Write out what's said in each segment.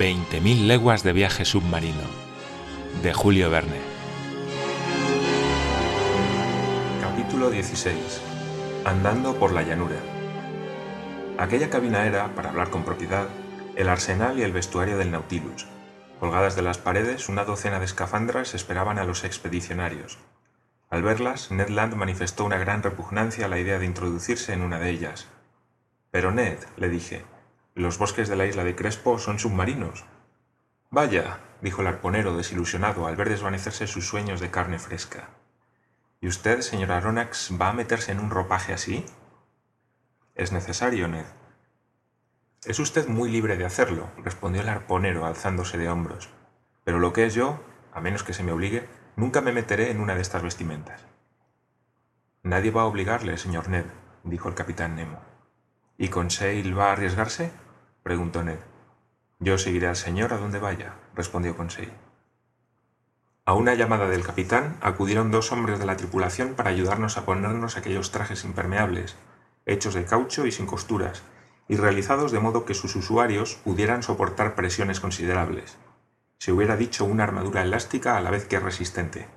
20.000 leguas de viaje submarino de Julio Verne. Capítulo 16. Andando por la llanura. Aquella cabina era, para hablar con propiedad, el arsenal y el vestuario del Nautilus. Colgadas de las paredes, una docena de escafandras esperaban a los expedicionarios. Al verlas, Ned Land manifestó una gran repugnancia a la idea de introducirse en una de ellas. Pero Ned, le dije, los bosques de la isla de Crespo son submarinos. Vaya, dijo el arponero desilusionado al ver desvanecerse sus sueños de carne fresca. ¿Y usted, señor Aronnax, va a meterse en un ropaje así? Es necesario, Ned. Es usted muy libre de hacerlo, respondió el arponero alzándose de hombros. Pero lo que es yo, a menos que se me obligue, nunca me meteré en una de estas vestimentas. Nadie va a obligarle, señor Ned, dijo el capitán Nemo. ¿Y Conseil va a arriesgarse? preguntó Ned. Yo seguiré al señor a donde vaya, respondió Conseil. A una llamada del capitán acudieron dos hombres de la tripulación para ayudarnos a ponernos aquellos trajes impermeables, hechos de caucho y sin costuras, y realizados de modo que sus usuarios pudieran soportar presiones considerables. Se hubiera dicho una armadura elástica a la vez que resistente.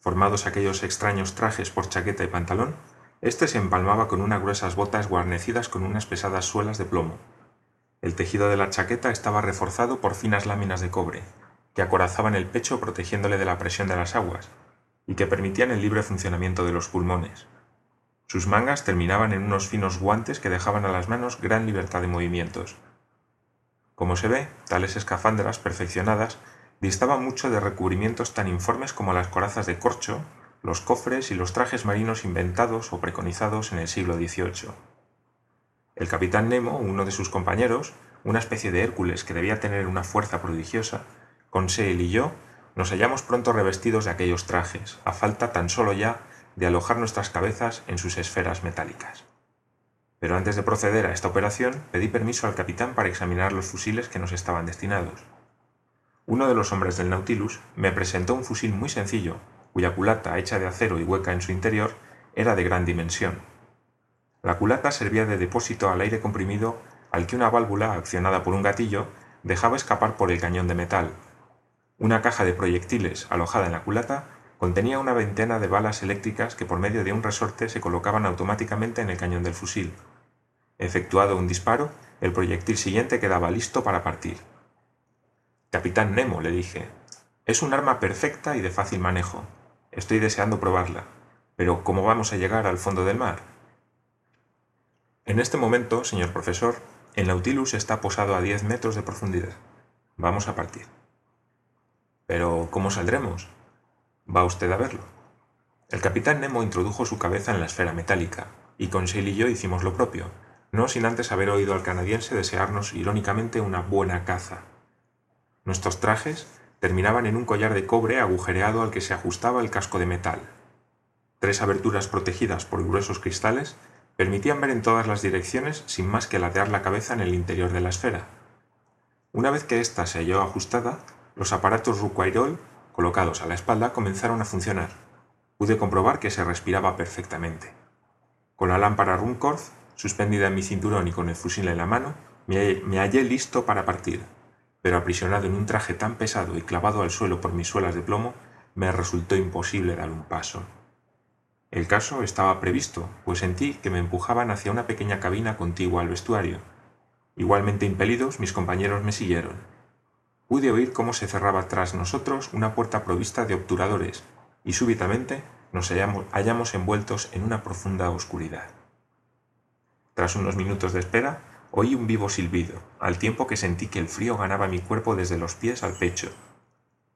Formados aquellos extraños trajes por chaqueta y pantalón, este se empalmaba con unas gruesas botas guarnecidas con unas pesadas suelas de plomo. El tejido de la chaqueta estaba reforzado por finas láminas de cobre, que acorazaban el pecho protegiéndole de la presión de las aguas, y que permitían el libre funcionamiento de los pulmones. Sus mangas terminaban en unos finos guantes que dejaban a las manos gran libertad de movimientos. Como se ve, tales escafandras perfeccionadas distaban mucho de recubrimientos tan informes como las corazas de corcho, los cofres y los trajes marinos inventados o preconizados en el siglo XVIII. El capitán Nemo, uno de sus compañeros, una especie de Hércules que debía tener una fuerza prodigiosa, Conseil y yo nos hallamos pronto revestidos de aquellos trajes, a falta tan solo ya de alojar nuestras cabezas en sus esferas metálicas. Pero antes de proceder a esta operación, pedí permiso al capitán para examinar los fusiles que nos estaban destinados. Uno de los hombres del Nautilus me presentó un fusil muy sencillo, cuya culata, hecha de acero y hueca en su interior, era de gran dimensión. La culata servía de depósito al aire comprimido al que una válvula, accionada por un gatillo, dejaba escapar por el cañón de metal. Una caja de proyectiles alojada en la culata contenía una veintena de balas eléctricas que por medio de un resorte se colocaban automáticamente en el cañón del fusil. Efectuado un disparo, el proyectil siguiente quedaba listo para partir. Capitán Nemo, le dije, es un arma perfecta y de fácil manejo. Estoy deseando probarla. Pero ¿cómo vamos a llegar al fondo del mar? En este momento, señor profesor, el Nautilus está posado a 10 metros de profundidad. Vamos a partir. Pero ¿cómo saldremos? Va usted a verlo. El capitán Nemo introdujo su cabeza en la esfera metálica, y Conseil y yo hicimos lo propio, no sin antes haber oído al canadiense desearnos irónicamente una buena caza. Nuestros trajes terminaban en un collar de cobre agujereado al que se ajustaba el casco de metal. Tres aberturas protegidas por gruesos cristales permitían ver en todas las direcciones sin más que latear la cabeza en el interior de la esfera. Una vez que ésta se halló ajustada, los aparatos Ruquairol colocados a la espalda comenzaron a funcionar. Pude comprobar que se respiraba perfectamente. Con la lámpara Runcorth suspendida en mi cinturón y con el fusil en la mano, me hallé listo para partir pero aprisionado en un traje tan pesado y clavado al suelo por mis suelas de plomo, me resultó imposible dar un paso. El caso estaba previsto, pues sentí que me empujaban hacia una pequeña cabina contigua al vestuario. Igualmente impelidos, mis compañeros me siguieron. Pude oír cómo se cerraba tras nosotros una puerta provista de obturadores, y súbitamente nos hallamos, hallamos envueltos en una profunda oscuridad. Tras unos minutos de espera, Oí un vivo silbido, al tiempo que sentí que el frío ganaba mi cuerpo desde los pies al pecho.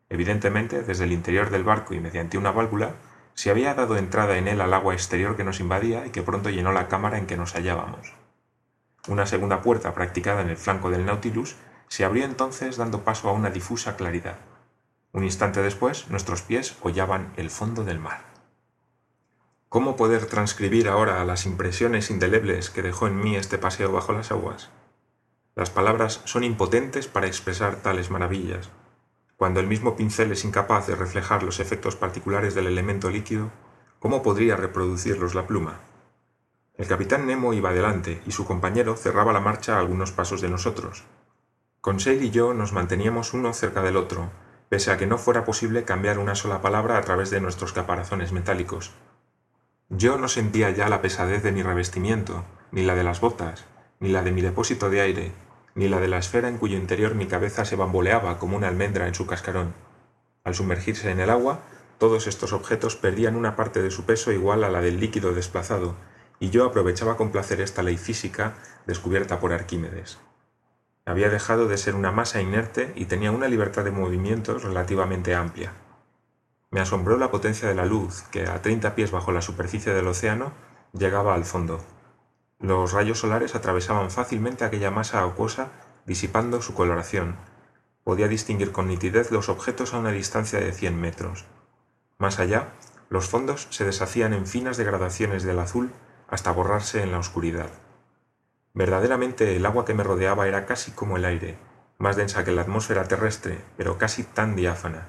Evidentemente, desde el interior del barco y mediante una válvula, se había dado entrada en él al agua exterior que nos invadía y que pronto llenó la cámara en que nos hallábamos. Una segunda puerta practicada en el flanco del Nautilus se abrió entonces dando paso a una difusa claridad. Un instante después nuestros pies hollaban el fondo del mar. ¿Cómo poder transcribir ahora las impresiones indelebles que dejó en mí este paseo bajo las aguas? Las palabras son impotentes para expresar tales maravillas. Cuando el mismo pincel es incapaz de reflejar los efectos particulares del elemento líquido, ¿cómo podría reproducirlos la pluma? El capitán Nemo iba adelante y su compañero cerraba la marcha a algunos pasos de nosotros. Conseil y yo nos manteníamos uno cerca del otro, pese a que no fuera posible cambiar una sola palabra a través de nuestros caparazones metálicos. Yo no sentía ya la pesadez de mi revestimiento, ni la de las botas, ni la de mi depósito de aire, ni la de la esfera en cuyo interior mi cabeza se bamboleaba como una almendra en su cascarón. Al sumergirse en el agua, todos estos objetos perdían una parte de su peso igual a la del líquido desplazado, y yo aprovechaba con placer esta ley física descubierta por Arquímedes. Había dejado de ser una masa inerte y tenía una libertad de movimientos relativamente amplia. Me asombró la potencia de la luz que, a 30 pies bajo la superficie del océano, llegaba al fondo. Los rayos solares atravesaban fácilmente aquella masa acuosa, disipando su coloración. Podía distinguir con nitidez los objetos a una distancia de 100 metros. Más allá, los fondos se deshacían en finas degradaciones del azul hasta borrarse en la oscuridad. Verdaderamente el agua que me rodeaba era casi como el aire, más densa que la atmósfera terrestre, pero casi tan diáfana.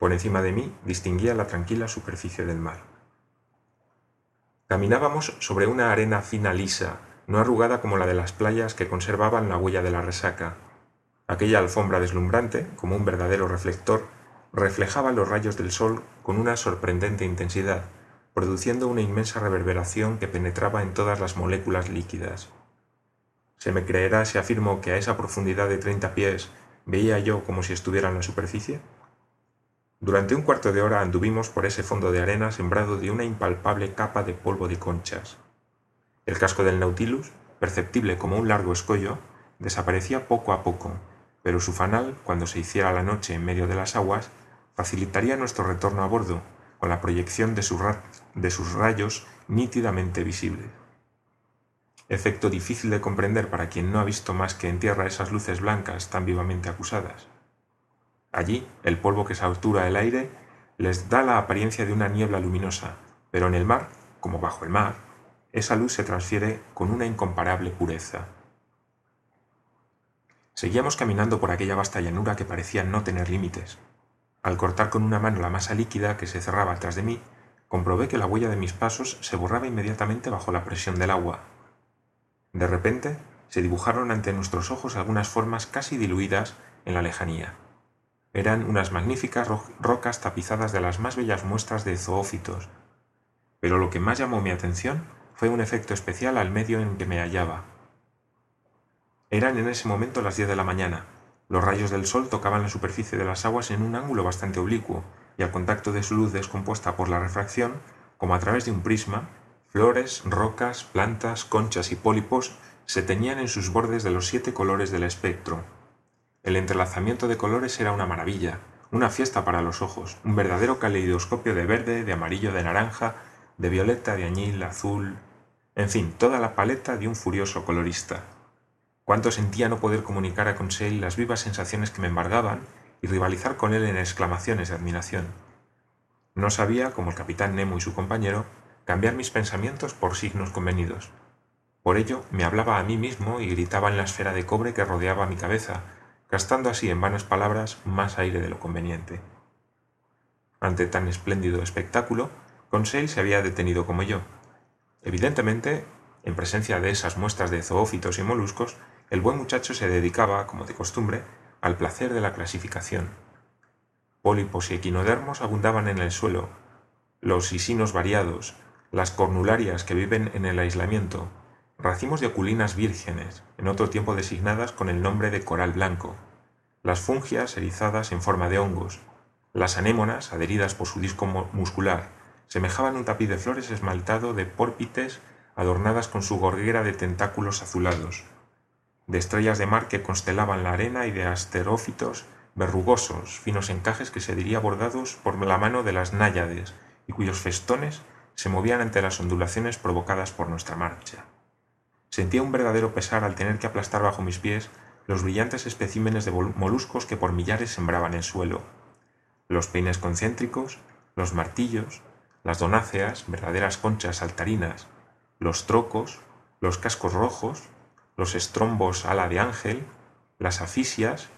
Por encima de mí distinguía la tranquila superficie del mar. Caminábamos sobre una arena fina lisa, no arrugada como la de las playas que conservaban la huella de la resaca. Aquella alfombra deslumbrante, como un verdadero reflector, reflejaba los rayos del sol con una sorprendente intensidad, produciendo una inmensa reverberación que penetraba en todas las moléculas líquidas. ¿Se me creerá si afirmo que a esa profundidad de treinta pies veía yo como si estuviera en la superficie? Durante un cuarto de hora anduvimos por ese fondo de arena sembrado de una impalpable capa de polvo de conchas. El casco del Nautilus, perceptible como un largo escollo, desaparecía poco a poco, pero su fanal, cuando se hiciera la noche en medio de las aguas, facilitaría nuestro retorno a bordo, con la proyección de, de sus rayos nítidamente visibles. Efecto difícil de comprender para quien no ha visto más que en tierra esas luces blancas tan vivamente acusadas. Allí, el polvo que satura el aire les da la apariencia de una niebla luminosa, pero en el mar, como bajo el mar, esa luz se transfiere con una incomparable pureza. Seguíamos caminando por aquella vasta llanura que parecía no tener límites. Al cortar con una mano la masa líquida que se cerraba tras de mí, comprobé que la huella de mis pasos se borraba inmediatamente bajo la presión del agua. De repente, se dibujaron ante nuestros ojos algunas formas casi diluidas en la lejanía. Eran unas magníficas rocas tapizadas de las más bellas muestras de zoófitos, pero lo que más llamó mi atención fue un efecto especial al medio en que me hallaba. Eran en ese momento las diez de la mañana. Los rayos del sol tocaban la superficie de las aguas en un ángulo bastante oblicuo, y al contacto de su luz descompuesta por la refracción, como a través de un prisma, flores, rocas, plantas, conchas y pólipos se teñían en sus bordes de los siete colores del espectro, el entrelazamiento de colores era una maravilla, una fiesta para los ojos, un verdadero caleidoscopio de verde, de amarillo, de naranja, de violeta, de añil, azul, en fin, toda la paleta de un furioso colorista. Cuánto sentía no poder comunicar a Conseil las vivas sensaciones que me embargaban y rivalizar con él en exclamaciones de admiración. No sabía, como el capitán Nemo y su compañero, cambiar mis pensamientos por signos convenidos. Por ello me hablaba a mí mismo y gritaba en la esfera de cobre que rodeaba mi cabeza, gastando así en vanas palabras más aire de lo conveniente. Ante tan espléndido espectáculo, Conseil se había detenido como yo. Evidentemente, en presencia de esas muestras de zoófitos y moluscos, el buen muchacho se dedicaba, como de costumbre, al placer de la clasificación. Pólipos y equinodermos abundaban en el suelo, los isinos variados, las cornularias que viven en el aislamiento, racimos de oculinas vírgenes, en otro tiempo designadas con el nombre de coral blanco, las fungias erizadas en forma de hongos, las anémonas, adheridas por su disco muscular, semejaban un tapiz de flores esmaltado de pórpites adornadas con su gorguera de tentáculos azulados, de estrellas de mar que constelaban la arena y de asterófitos verrugosos, finos encajes que se diría bordados por la mano de las náyades y cuyos festones se movían ante las ondulaciones provocadas por nuestra marcha. Sentía un verdadero pesar al tener que aplastar bajo mis pies los brillantes especímenes de moluscos que por millares sembraban el suelo. Los peines concéntricos, los martillos, las donáceas, verdaderas conchas saltarinas, los trocos, los cascos rojos, los estrombos ala de ángel, las afisias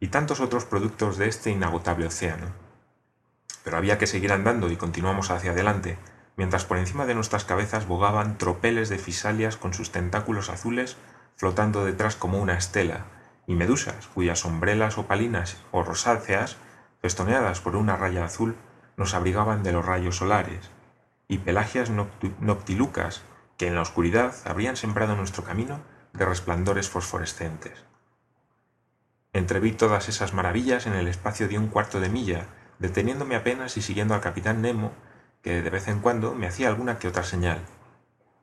y tantos otros productos de este inagotable océano. Pero había que seguir andando y continuamos hacia adelante, mientras por encima de nuestras cabezas bogaban tropeles de fisalias con sus tentáculos azules flotando detrás como una estela, y medusas cuyas sombrelas opalinas o rosáceas, festoneadas por una raya azul, nos abrigaban de los rayos solares, y pelagias noctilucas que en la oscuridad habrían sembrado nuestro camino de resplandores fosforescentes. Entreví todas esas maravillas en el espacio de un cuarto de milla, deteniéndome apenas y siguiendo al capitán Nemo, que de vez en cuando me hacía alguna que otra señal.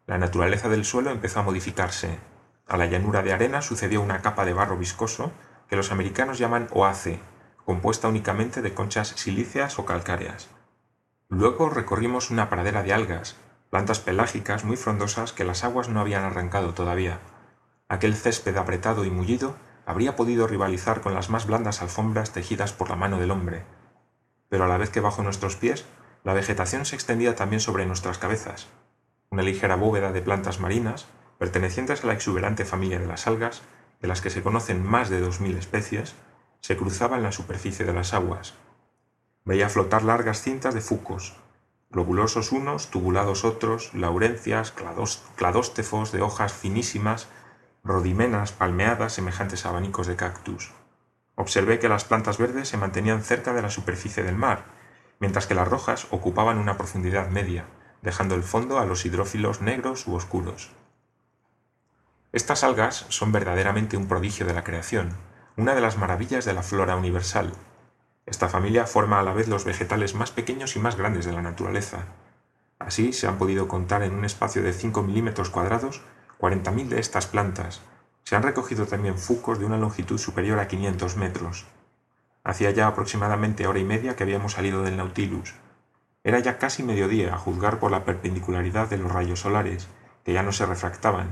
La naturaleza del suelo empezó a modificarse. A la llanura de arena sucedió una capa de barro viscoso que los americanos llaman oace, compuesta únicamente de conchas silíceas o calcáreas. Luego recorrimos una pradera de algas, plantas pelágicas muy frondosas que las aguas no habían arrancado todavía. Aquel césped apretado y mullido habría podido rivalizar con las más blandas alfombras tejidas por la mano del hombre. Pero a la vez que bajo nuestros pies, la vegetación se extendía también sobre nuestras cabezas. Una ligera bóveda de plantas marinas, pertenecientes a la exuberante familia de las algas, de las que se conocen más de dos mil especies, se cruzaba en la superficie de las aguas, Veía flotar largas cintas de fucos, globulosos unos, tubulados otros, laurencias, cladóstefos de hojas finísimas, rodimenas palmeadas semejantes a abanicos de cactus. Observé que las plantas verdes se mantenían cerca de la superficie del mar, mientras que las rojas ocupaban una profundidad media, dejando el fondo a los hidrófilos negros u oscuros. Estas algas son verdaderamente un prodigio de la creación, una de las maravillas de la flora universal, esta familia forma a la vez los vegetales más pequeños y más grandes de la naturaleza. Así se han podido contar en un espacio de 5 milímetros cuadrados 40.000 de estas plantas. Se han recogido también fucos de una longitud superior a 500 metros. Hacía ya aproximadamente hora y media que habíamos salido del Nautilus. Era ya casi mediodía, a juzgar por la perpendicularidad de los rayos solares, que ya no se refractaban.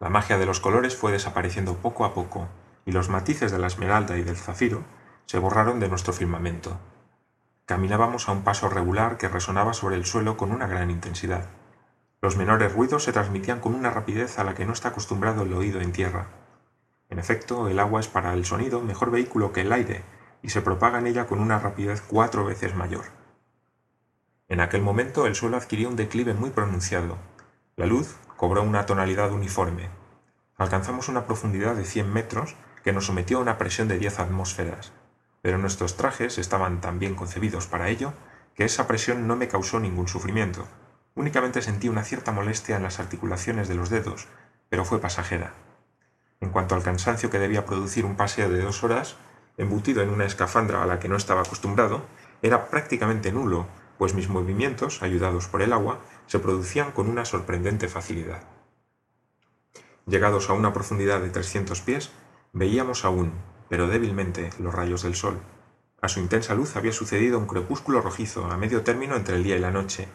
La magia de los colores fue desapareciendo poco a poco, y los matices de la esmeralda y del zafiro se borraron de nuestro firmamento. Caminábamos a un paso regular que resonaba sobre el suelo con una gran intensidad. Los menores ruidos se transmitían con una rapidez a la que no está acostumbrado el oído en tierra. En efecto, el agua es para el sonido mejor vehículo que el aire y se propaga en ella con una rapidez cuatro veces mayor. En aquel momento el suelo adquirió un declive muy pronunciado. La luz cobró una tonalidad uniforme. Alcanzamos una profundidad de 100 metros que nos sometió a una presión de 10 atmósferas pero nuestros trajes estaban tan bien concebidos para ello que esa presión no me causó ningún sufrimiento. Únicamente sentí una cierta molestia en las articulaciones de los dedos, pero fue pasajera. En cuanto al cansancio que debía producir un paseo de dos horas, embutido en una escafandra a la que no estaba acostumbrado, era prácticamente nulo, pues mis movimientos, ayudados por el agua, se producían con una sorprendente facilidad. Llegados a una profundidad de 300 pies, veíamos aún, pero débilmente, los rayos del sol. A su intensa luz había sucedido un crepúsculo rojizo a medio término entre el día y la noche.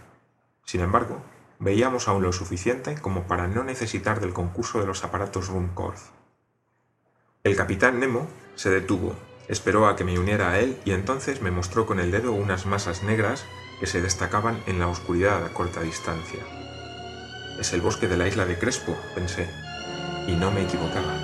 Sin embargo, veíamos aún lo suficiente como para no necesitar del concurso de los aparatos Ruhmkorff. El capitán Nemo se detuvo, esperó a que me uniera a él y entonces me mostró con el dedo unas masas negras que se destacaban en la oscuridad a corta distancia. Es el bosque de la isla de Crespo, pensé, y no me equivocaba.